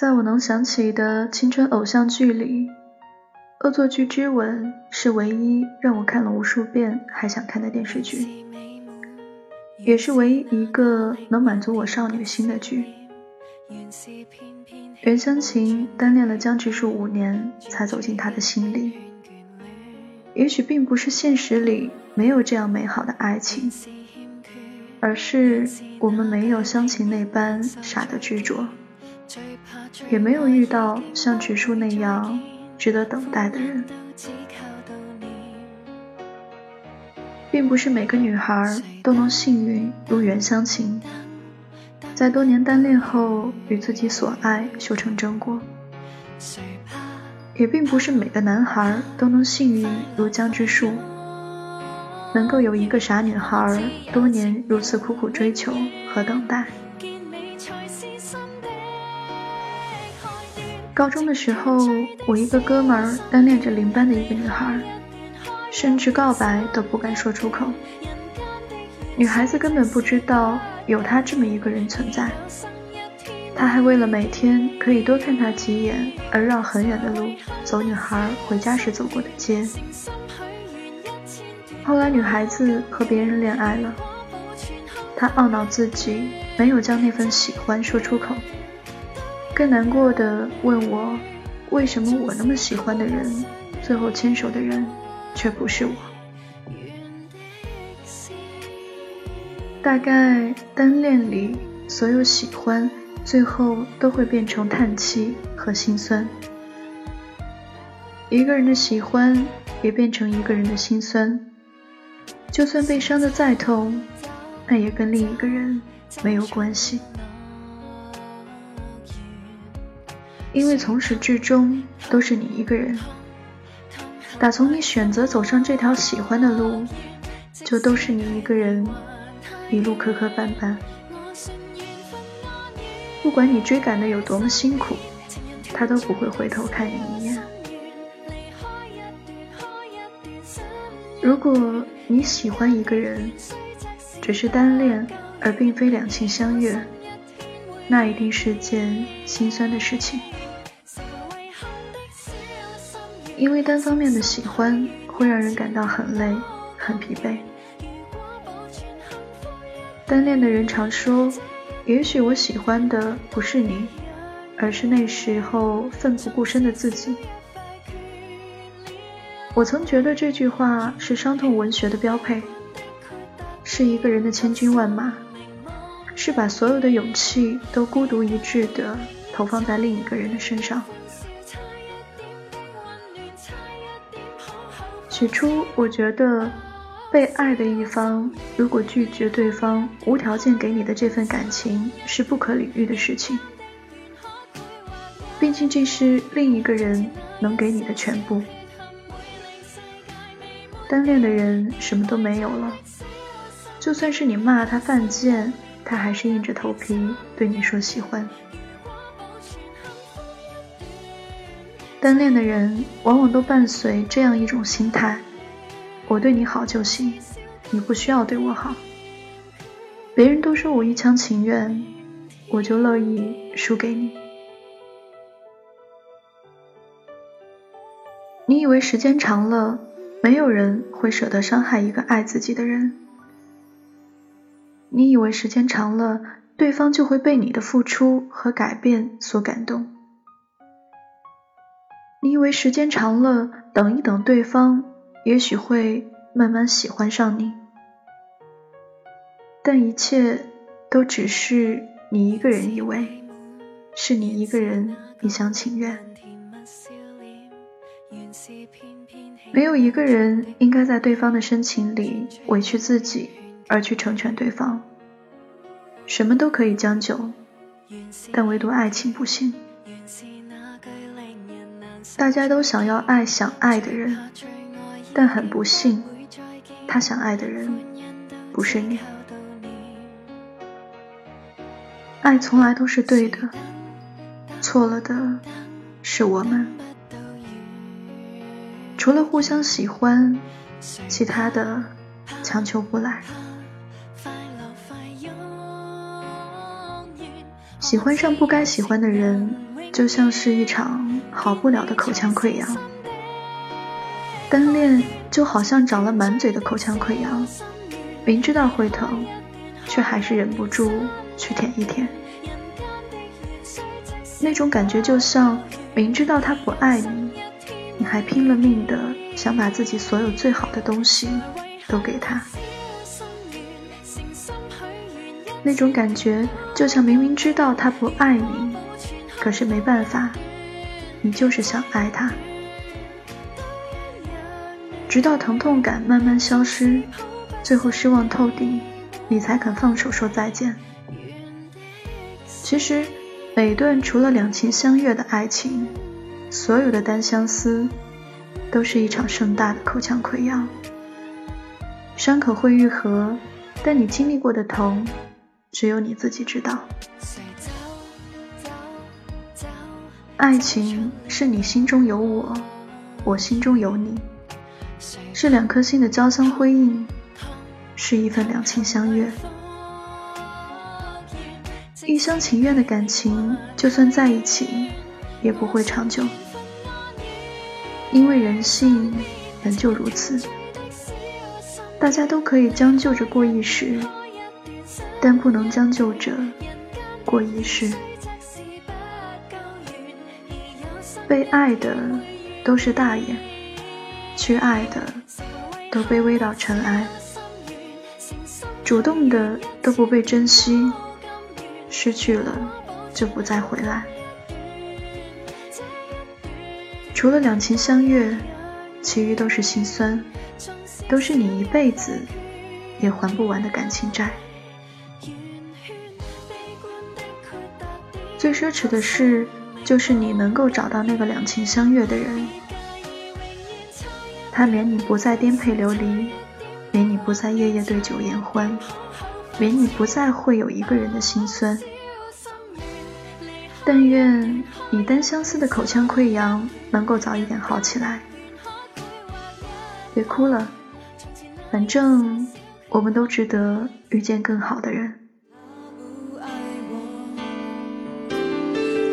在我能想起的青春偶像剧里，《恶作剧之吻》是唯一让我看了无数遍还想看的电视剧，也是唯一一个能满足我少女心的剧。袁湘琴单恋了江直树五年，才走进他的心里。也许并不是现实里没有这样美好的爱情，而是我们没有湘琴那般傻的执着。也没有遇到像直树那样值得等待的人，并不是每个女孩都能幸运如袁湘琴，在多年单恋后与自己所爱修成正果，也并不是每个男孩都能幸运如江之树，能够有一个傻女孩多年如此苦苦追求和等待。高中的时候，我一个哥们儿单恋着邻班的一个女孩，甚至告白都不敢说出口。女孩子根本不知道有他这么一个人存在，他还为了每天可以多看他几眼而绕很远的路走女孩回家时走过的街。后来女孩子和别人恋爱了，他懊恼自己没有将那份喜欢说出口。更难过的问我，为什么我那么喜欢的人，最后牵手的人却不是我？大概单恋里所有喜欢，最后都会变成叹气和心酸。一个人的喜欢，也变成一个人的心酸。就算被伤的再痛，那也跟另一个人没有关系。因为从始至终都是你一个人，打从你选择走上这条喜欢的路，就都是你一个人，一路磕磕绊绊。不管你追赶的有多么辛苦，他都不会回头看你一眼。如果你喜欢一个人，只是单恋而并非两情相悦，那一定是件心酸的事情。因为单方面的喜欢会让人感到很累、很疲惫。单恋的人常说：“也许我喜欢的不是你，而是那时候奋不顾身的自己。”我曾觉得这句话是伤痛文学的标配，是一个人的千军万马，是把所有的勇气都孤独一掷的投放在另一个人的身上。起初，我觉得被爱的一方如果拒绝对方无条件给你的这份感情是不可理喻的事情。毕竟这是另一个人能给你的全部。单恋的人什么都没有了，就算是你骂他犯贱，他还是硬着头皮对你说喜欢。单恋的人往往都伴随这样一种心态：我对你好就行，你不需要对我好。别人都说我一厢情愿，我就乐意输给你。你以为时间长了，没有人会舍得伤害一个爱自己的人？你以为时间长了，对方就会被你的付出和改变所感动？你以为时间长了，等一等对方，也许会慢慢喜欢上你，但一切都只是你一个人以为，是你一个人一厢情愿。没有一个人应该在对方的深情里委屈自己，而去成全对方。什么都可以将就，但唯独爱情不行。大家都想要爱想爱的人，但很不幸，他想爱的人不是你。爱从来都是对的，错了的是我们。除了互相喜欢，其他的强求不来。喜欢上不该喜欢的人。就像是一场好不了的口腔溃疡。单恋就好像长了满嘴的口腔溃疡，明知道会疼，却还是忍不住去舔一舔。那种感觉就像明知道他不爱你，你还拼了命的想把自己所有最好的东西都给他。那种感觉就像明明知道他不爱你，可是没办法，你就是想爱他。直到疼痛感慢慢消失，最后失望透顶，你才肯放手说再见。其实。每段除了两情相悦的爱情，所有的单相思，都是一场盛大的口腔溃疡。伤口会愈合，但你经历过的痛，只有你自己知道。爱情是你心中有我，我心中有你，是两颗心的交相辉映，是一份两情相悦。一厢情愿的感情，就算在一起，也不会长久。因为人性本就如此，大家都可以将就着过一时，但不能将就着过一世。被爱的都是大爷，去爱的都卑微到尘埃，主动的都不被珍惜。失去了，就不再回来。除了两情相悦，其余都是心酸，都是你一辈子也还不完的感情债。最奢侈的是，就是你能够找到那个两情相悦的人，他免你不再颠沛流离，免你不再夜夜对酒言欢。免你不再会有一个人的心酸，但愿你单相思的口腔溃疡能够早一点好起来。别哭了，反正我们都值得遇见更好的人。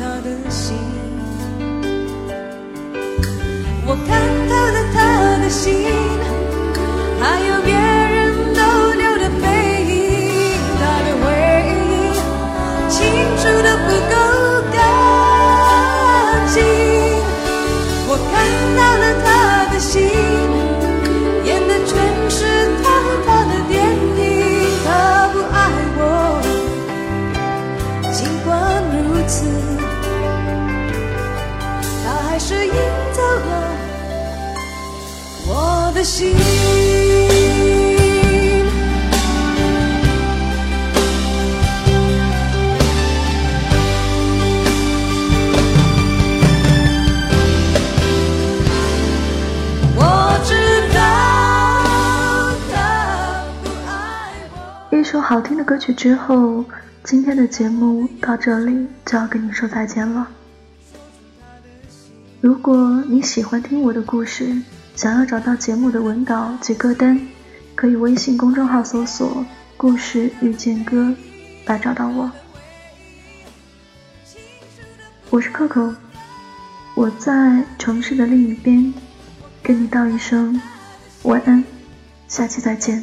他的心。我看透了他的心，还有别心。一首好听的歌曲之后，今天的节目到这里就要跟你说再见了。如果你喜欢听我的故事，想要找到节目的文稿及歌单，可以微信公众号搜索“故事遇见歌”来找到我。我是 Coco，我在城市的另一边，跟你道一声晚安，下期再见。